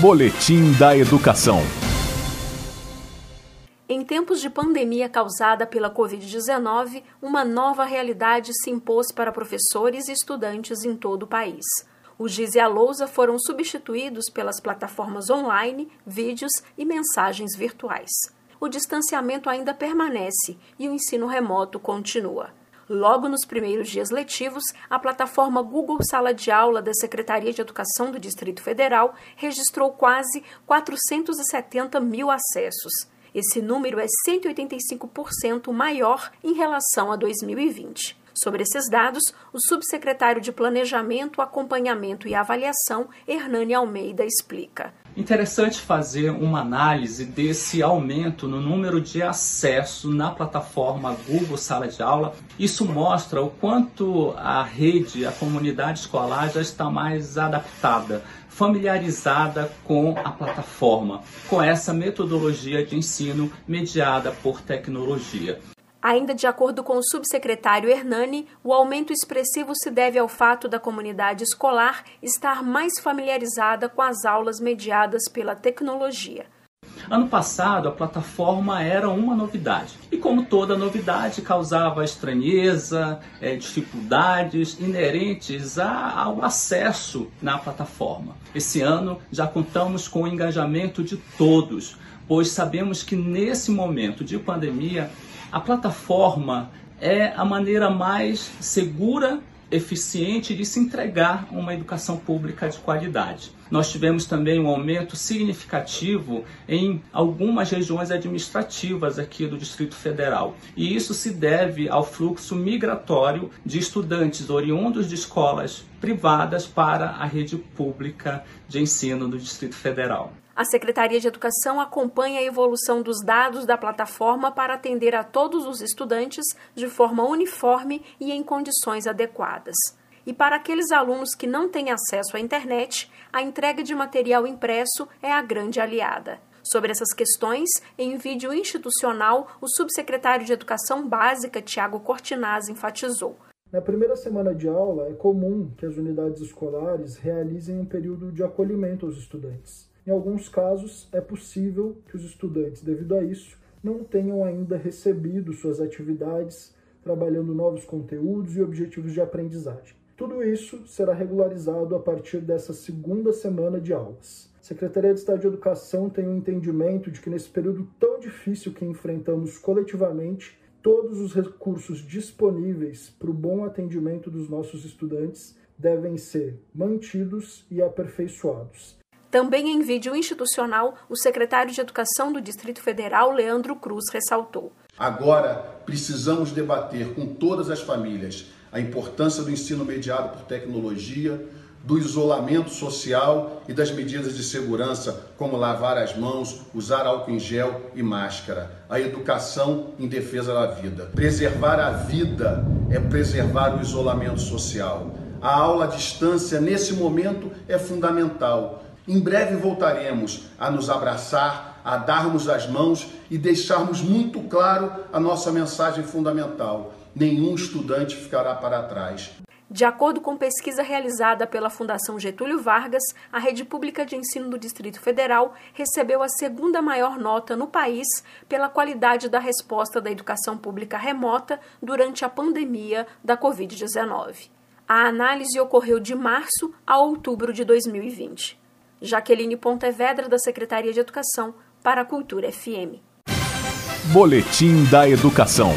Boletim da Educação. Em tempos de pandemia causada pela Covid-19, uma nova realidade se impôs para professores e estudantes em todo o país. O GIS e a Lousa foram substituídos pelas plataformas online, vídeos e mensagens virtuais. O distanciamento ainda permanece e o ensino remoto continua. Logo nos primeiros dias letivos, a plataforma Google Sala de Aula da Secretaria de Educação do Distrito Federal registrou quase 470 mil acessos. Esse número é 185% maior em relação a 2020. Sobre esses dados, o subsecretário de Planejamento, Acompanhamento e Avaliação, Hernani Almeida, explica. Interessante fazer uma análise desse aumento no número de acesso na plataforma Google Sala de Aula. Isso mostra o quanto a rede, a comunidade escolar já está mais adaptada, familiarizada com a plataforma, com essa metodologia de ensino mediada por tecnologia. Ainda de acordo com o subsecretário Hernani, o aumento expressivo se deve ao fato da comunidade escolar estar mais familiarizada com as aulas mediadas pela tecnologia. Ano passado, a plataforma era uma novidade. E como toda novidade, causava estranheza, é, dificuldades inerentes ao acesso na plataforma. Esse ano já contamos com o engajamento de todos, pois sabemos que nesse momento de pandemia a plataforma é a maneira mais segura, eficiente de se entregar uma educação pública de qualidade. Nós tivemos também um aumento significativo em algumas regiões administrativas aqui do Distrito Federal. E isso se deve ao fluxo migratório de estudantes oriundos de escolas privadas para a rede pública de ensino do Distrito Federal. A Secretaria de Educação acompanha a evolução dos dados da plataforma para atender a todos os estudantes de forma uniforme e em condições adequadas. E para aqueles alunos que não têm acesso à internet, a entrega de material impresso é a grande aliada. Sobre essas questões, em vídeo institucional, o subsecretário de Educação Básica, Tiago Cortinaz, enfatizou. Na primeira semana de aula, é comum que as unidades escolares realizem um período de acolhimento aos estudantes. Em alguns casos, é possível que os estudantes, devido a isso, não tenham ainda recebido suas atividades, trabalhando novos conteúdos e objetivos de aprendizagem. Tudo isso será regularizado a partir dessa segunda semana de aulas. A Secretaria de Estado de Educação tem o um entendimento de que nesse período tão difícil que enfrentamos coletivamente, todos os recursos disponíveis para o bom atendimento dos nossos estudantes devem ser mantidos e aperfeiçoados. Também em vídeo institucional, o secretário de Educação do Distrito Federal, Leandro Cruz, ressaltou. Agora precisamos debater com todas as famílias a importância do ensino mediado por tecnologia, do isolamento social e das medidas de segurança, como lavar as mãos, usar álcool em gel e máscara. A educação em defesa da vida. Preservar a vida é preservar o isolamento social. A aula à distância, nesse momento, é fundamental em breve voltaremos a nos abraçar, a darmos as mãos e deixarmos muito claro a nossa mensagem fundamental: nenhum estudante ficará para trás. De acordo com pesquisa realizada pela Fundação Getúlio Vargas, a rede pública de ensino do Distrito Federal recebeu a segunda maior nota no país pela qualidade da resposta da educação pública remota durante a pandemia da Covid-19. A análise ocorreu de março a outubro de 2020. Jaqueline Pontevedra, da Secretaria de Educação, para a Cultura FM. Boletim da Educação.